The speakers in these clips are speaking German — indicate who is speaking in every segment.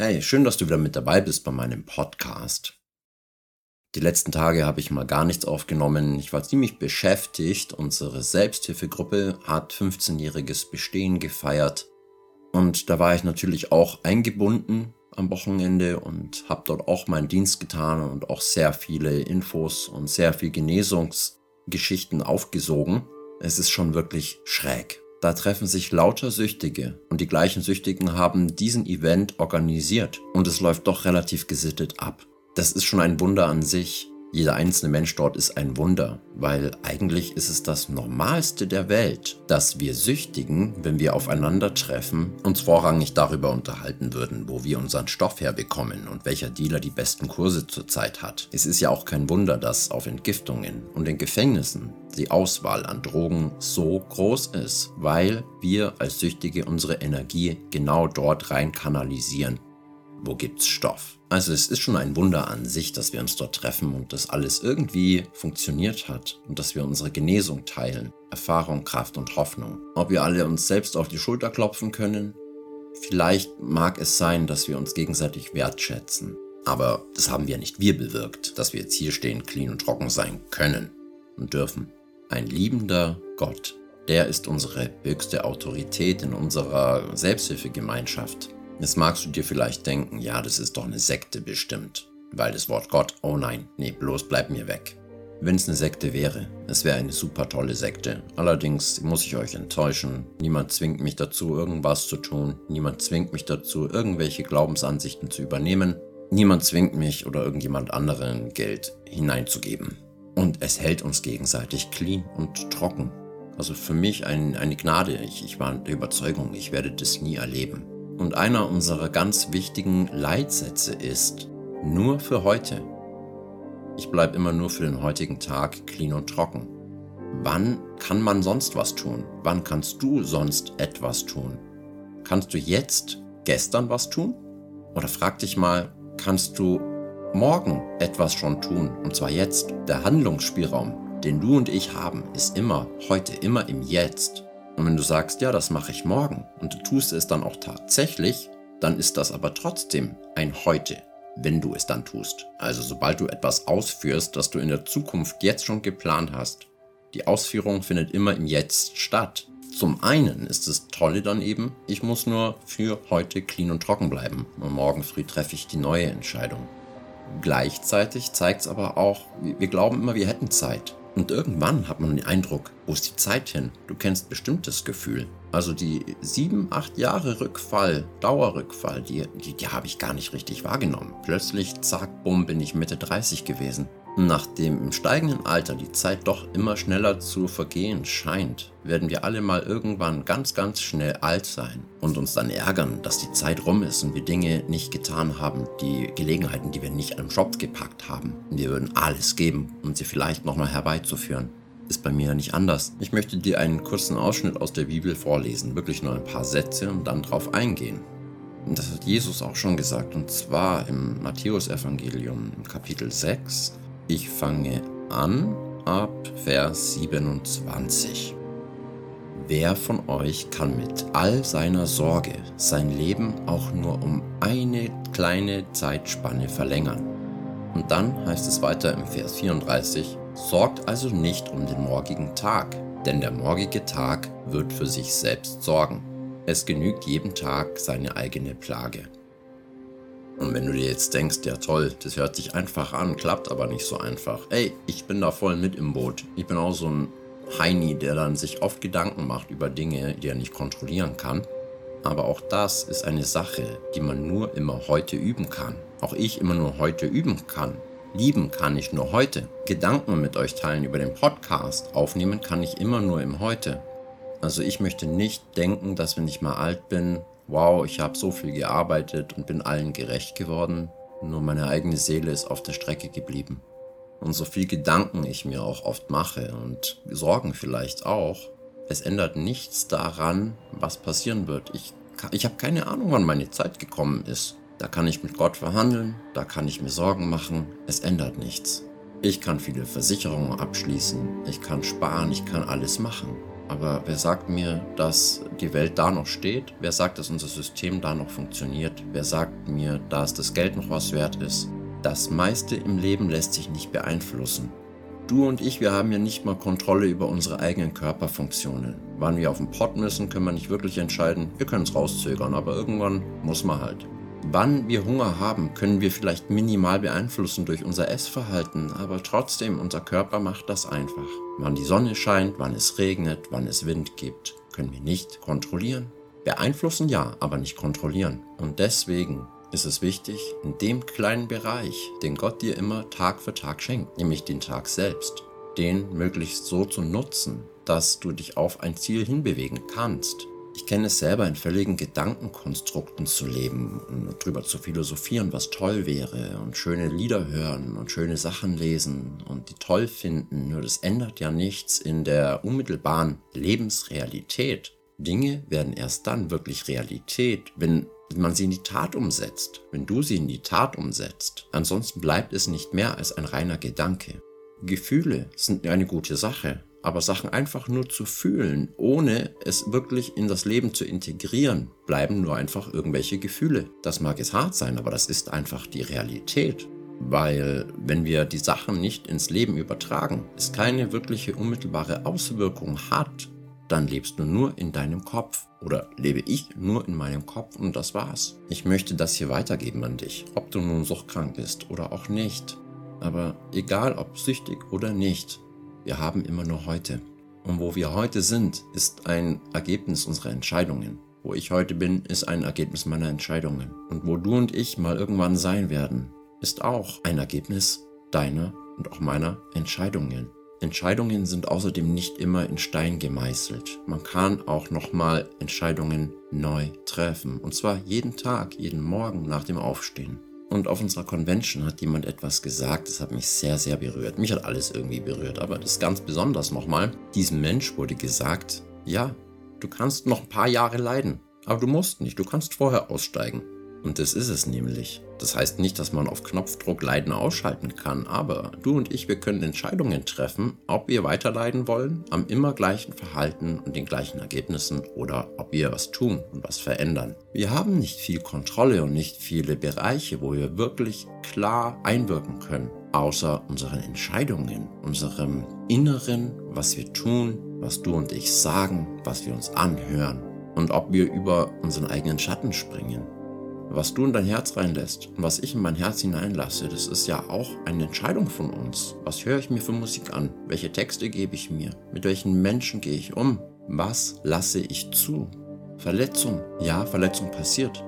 Speaker 1: Hey, schön, dass du wieder mit dabei bist bei meinem Podcast. Die letzten Tage habe ich mal gar nichts aufgenommen. Ich war ziemlich beschäftigt. Unsere Selbsthilfegruppe hat 15-jähriges Bestehen gefeiert. Und da war ich natürlich auch eingebunden am Wochenende und habe dort auch meinen Dienst getan und auch sehr viele Infos und sehr viel Genesungsgeschichten aufgesogen. Es ist schon wirklich schräg. Da treffen sich lauter Süchtige und die gleichen Süchtigen haben diesen Event organisiert und es läuft doch relativ gesittet ab. Das ist schon ein Wunder an sich. Jeder einzelne Mensch dort ist ein Wunder, weil eigentlich ist es das Normalste der Welt, dass wir Süchtigen, wenn wir aufeinandertreffen, uns vorrangig darüber unterhalten würden, wo wir unseren Stoff herbekommen und welcher Dealer die besten Kurse zurzeit hat. Es ist ja auch kein Wunder, dass auf Entgiftungen und in Gefängnissen die Auswahl an Drogen so groß ist, weil wir als Süchtige unsere Energie genau dort rein kanalisieren. Wo gibt's Stoff? Also es ist schon ein Wunder an sich, dass wir uns dort treffen und dass alles irgendwie funktioniert hat und dass wir unsere Genesung teilen, Erfahrung, Kraft und Hoffnung. Ob wir alle uns selbst auf die Schulter klopfen können? Vielleicht mag es sein, dass wir uns gegenseitig wertschätzen. Aber das haben wir nicht wir bewirkt, dass wir jetzt hier stehen, clean und trocken sein können und dürfen. Ein liebender Gott, der ist unsere höchste Autorität in unserer Selbsthilfegemeinschaft. Jetzt magst du dir vielleicht denken, ja, das ist doch eine Sekte bestimmt. Weil das Wort Gott, oh nein, nee, bloß bleib mir weg. Wenn es eine Sekte wäre, es wäre eine super tolle Sekte. Allerdings muss ich euch enttäuschen. Niemand zwingt mich dazu, irgendwas zu tun. Niemand zwingt mich dazu, irgendwelche Glaubensansichten zu übernehmen. Niemand zwingt mich oder irgendjemand anderen Geld hineinzugeben. Und es hält uns gegenseitig clean und trocken. Also für mich ein, eine Gnade. Ich, ich war der Überzeugung, ich werde das nie erleben. Und einer unserer ganz wichtigen Leitsätze ist, nur für heute. Ich bleibe immer nur für den heutigen Tag clean und trocken. Wann kann man sonst was tun? Wann kannst du sonst etwas tun? Kannst du jetzt gestern was tun? Oder frag dich mal, kannst du morgen etwas schon tun? Und zwar jetzt. Der Handlungsspielraum, den du und ich haben, ist immer heute, immer im Jetzt. Und wenn du sagst, ja, das mache ich morgen und du tust es dann auch tatsächlich, dann ist das aber trotzdem ein Heute, wenn du es dann tust. Also sobald du etwas ausführst, das du in der Zukunft jetzt schon geplant hast. Die Ausführung findet immer im Jetzt statt. Zum einen ist das Tolle dann eben, ich muss nur für heute clean und trocken bleiben und morgen früh treffe ich die neue Entscheidung. Gleichzeitig zeigt es aber auch, wir glauben immer, wir hätten Zeit. Und irgendwann hat man den Eindruck, wo ist die Zeit hin? Du kennst bestimmt das Gefühl. Also die sieben, acht Jahre Rückfall, Dauerrückfall, die, die, die habe ich gar nicht richtig wahrgenommen. Plötzlich, zack, bumm, bin ich Mitte 30 gewesen. Nachdem im steigenden Alter die Zeit doch immer schneller zu vergehen scheint, werden wir alle mal irgendwann ganz, ganz schnell alt sein und uns dann ärgern, dass die Zeit rum ist und wir Dinge nicht getan haben, die Gelegenheiten, die wir nicht am Schopf gepackt haben. Wir würden alles geben, um sie vielleicht nochmal herbeizuführen. Ist bei mir nicht anders. Ich möchte dir einen kurzen Ausschnitt aus der Bibel vorlesen, wirklich nur ein paar Sätze und dann drauf eingehen. Das hat Jesus auch schon gesagt, und zwar im Matthäusevangelium im Kapitel 6, ich fange an ab Vers 27. Wer von euch kann mit all seiner Sorge sein Leben auch nur um eine kleine Zeitspanne verlängern? Und dann heißt es weiter im Vers 34, sorgt also nicht um den morgigen Tag, denn der morgige Tag wird für sich selbst sorgen. Es genügt jedem Tag seine eigene Plage. Und wenn du dir jetzt denkst, ja toll, das hört sich einfach an, klappt aber nicht so einfach. Ey, ich bin da voll mit im Boot. Ich bin auch so ein Heini, der dann sich oft Gedanken macht über Dinge, die er nicht kontrollieren kann. Aber auch das ist eine Sache, die man nur immer heute üben kann. Auch ich immer nur heute üben kann. Lieben kann ich nur heute. Gedanken mit euch teilen über den Podcast aufnehmen kann ich immer nur im Heute. Also ich möchte nicht denken, dass wenn ich mal alt bin, wow, ich habe so viel gearbeitet und bin allen gerecht geworden, nur meine eigene Seele ist auf der Strecke geblieben. Und so viel Gedanken ich mir auch oft mache und Sorgen vielleicht auch, es ändert nichts daran, was passieren wird. Ich, ich habe keine Ahnung, wann meine Zeit gekommen ist. Da kann ich mit Gott verhandeln, da kann ich mir Sorgen machen, es ändert nichts. Ich kann viele Versicherungen abschließen, ich kann sparen, ich kann alles machen. Aber wer sagt mir, dass die Welt da noch steht? Wer sagt, dass unser System da noch funktioniert? Wer sagt mir, dass das Geld noch was wert ist? Das meiste im Leben lässt sich nicht beeinflussen. Du und ich, wir haben ja nicht mal Kontrolle über unsere eigenen Körperfunktionen. Wann wir auf den Pott müssen, können wir nicht wirklich entscheiden. Wir können es rauszögern, aber irgendwann muss man halt. Wann wir Hunger haben, können wir vielleicht minimal beeinflussen durch unser Essverhalten, aber trotzdem, unser Körper macht das einfach. Wann die Sonne scheint, wann es regnet, wann es Wind gibt, können wir nicht kontrollieren. Beeinflussen ja, aber nicht kontrollieren. Und deswegen ist es wichtig, in dem kleinen Bereich, den Gott dir immer Tag für Tag schenkt, nämlich den Tag selbst, den möglichst so zu nutzen, dass du dich auf ein Ziel hinbewegen kannst. Ich kenne es selber, in völligen Gedankenkonstrukten zu leben und darüber zu philosophieren, was toll wäre und schöne Lieder hören und schöne Sachen lesen und die toll finden. Nur das ändert ja nichts in der unmittelbaren Lebensrealität. Dinge werden erst dann wirklich Realität, wenn man sie in die Tat umsetzt, wenn du sie in die Tat umsetzt. Ansonsten bleibt es nicht mehr als ein reiner Gedanke. Gefühle sind eine gute Sache, aber Sachen einfach nur zu fühlen, ohne es wirklich in das Leben zu integrieren, bleiben nur einfach irgendwelche Gefühle. Das mag es hart sein, aber das ist einfach die Realität. Weil wenn wir die Sachen nicht ins Leben übertragen, es keine wirkliche unmittelbare Auswirkung hat, dann lebst du nur in deinem Kopf. Oder lebe ich nur in meinem Kopf und das war's. Ich möchte das hier weitergeben an dich, ob du nun suchtkrank bist oder auch nicht. Aber egal ob süchtig oder nicht, wir haben immer nur heute. Und wo wir heute sind, ist ein Ergebnis unserer Entscheidungen. Wo ich heute bin, ist ein Ergebnis meiner Entscheidungen. Und wo du und ich mal irgendwann sein werden, ist auch ein Ergebnis deiner und auch meiner Entscheidungen. Entscheidungen sind außerdem nicht immer in Stein gemeißelt. Man kann auch nochmal Entscheidungen neu treffen. Und zwar jeden Tag, jeden Morgen nach dem Aufstehen. Und auf unserer Convention hat jemand etwas gesagt, das hat mich sehr, sehr berührt. Mich hat alles irgendwie berührt, aber das ganz besonders nochmal. Diesem Mensch wurde gesagt, ja, du kannst noch ein paar Jahre leiden, aber du musst nicht, du kannst vorher aussteigen. Und das ist es nämlich. Das heißt nicht, dass man auf Knopfdruck Leiden ausschalten kann, aber du und ich, wir können Entscheidungen treffen, ob wir weiterleiden wollen, am immer gleichen Verhalten und den gleichen Ergebnissen oder ob wir was tun und was verändern. Wir haben nicht viel Kontrolle und nicht viele Bereiche, wo wir wirklich klar einwirken können, außer unseren Entscheidungen, unserem Inneren, was wir tun, was du und ich sagen, was wir uns anhören und ob wir über unseren eigenen Schatten springen. Was du in dein Herz reinlässt und was ich in mein Herz hineinlasse, das ist ja auch eine Entscheidung von uns. Was höre ich mir für Musik an? Welche Texte gebe ich mir? Mit welchen Menschen gehe ich um? Was lasse ich zu? Verletzung. Ja, Verletzung passiert.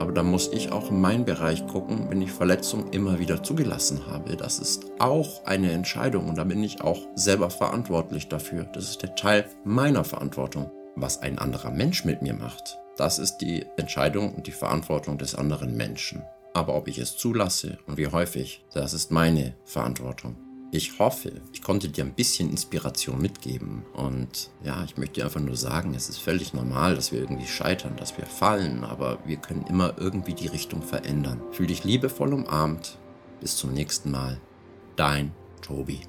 Speaker 1: Aber da muss ich auch in meinen Bereich gucken, wenn ich Verletzung immer wieder zugelassen habe. Das ist auch eine Entscheidung und da bin ich auch selber verantwortlich dafür. Das ist der Teil meiner Verantwortung. Was ein anderer Mensch mit mir macht, das ist die Entscheidung und die Verantwortung des anderen Menschen. Aber ob ich es zulasse und wie häufig, das ist meine Verantwortung. Ich hoffe, ich konnte dir ein bisschen Inspiration mitgeben. Und ja, ich möchte dir einfach nur sagen, es ist völlig normal, dass wir irgendwie scheitern, dass wir fallen, aber wir können immer irgendwie die Richtung verändern. Fühl dich liebevoll umarmt. Bis zum nächsten Mal. Dein Tobi.